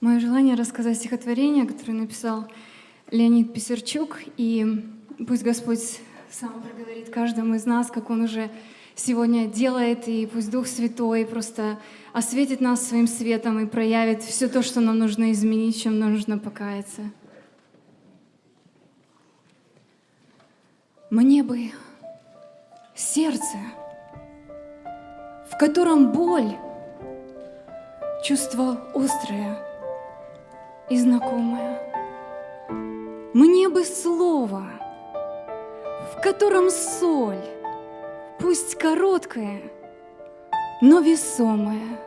Мое желание рассказать стихотворение, которое написал Леонид Писарчук, и пусть Господь сам проговорит каждому из нас, как Он уже сегодня делает, и пусть Дух Святой просто осветит нас своим светом и проявит все то, что нам нужно изменить, чем нам нужно покаяться. Мне бы сердце, в котором боль, чувство острое и знакомое. Мне бы слово, в котором соль, пусть короткая, но весомая.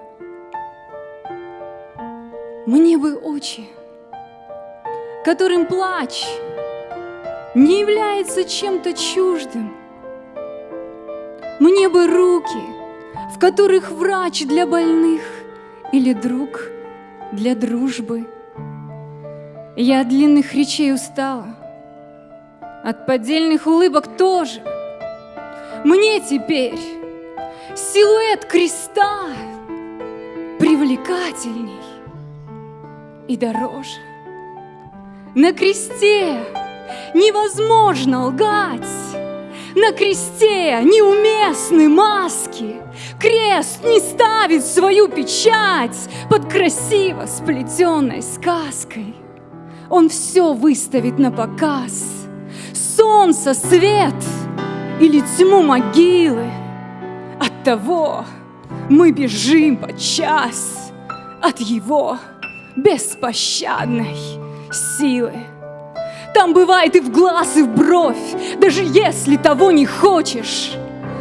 Мне бы очи, которым плач не является чем-то чуждым. Мне бы руки, в которых врач для больных или друг для дружбы. Я от длинных речей устала, от поддельных улыбок тоже. Мне теперь силуэт креста привлекательней и дороже. На кресте невозможно лгать, на кресте неуместны маски. Крест не ставит свою печать под красиво сплетенной сказкой. Он все выставит на показ. Солнце, свет или тьму могилы. От того мы бежим подчас от его беспощадной силы. Там бывает и в глаз, и в бровь, даже если того не хочешь.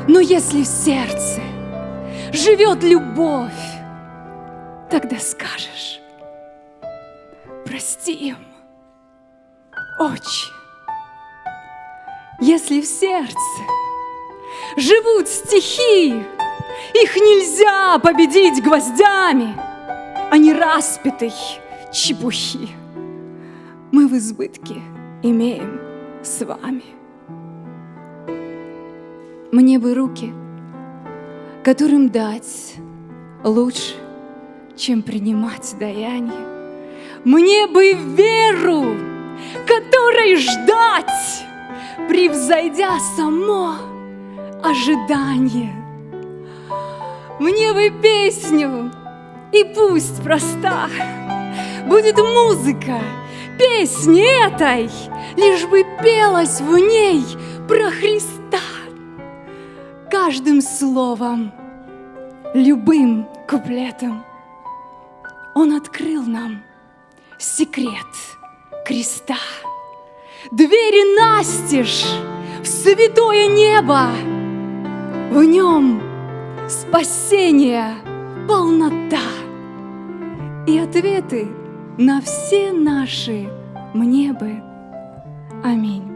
Но если в сердце живет любовь, тогда скажешь, прости им, очи. Если в сердце живут стихи, их нельзя победить гвоздями, а не распятой чепухи. Мы в избытке имеем с вами. Мне бы руки, которым дать лучше, чем принимать даяние. Мне бы веру, которой ждать, превзойдя само ожидание. Мне бы песню, и пусть проста будет музыка песни этой, лишь бы пелось в ней про Христа. Каждым словом, любым куплетом Он открыл нам секрет креста. Двери настежь в святое небо, в нем спасение, полнота и ответы на все наши мне бы. Аминь.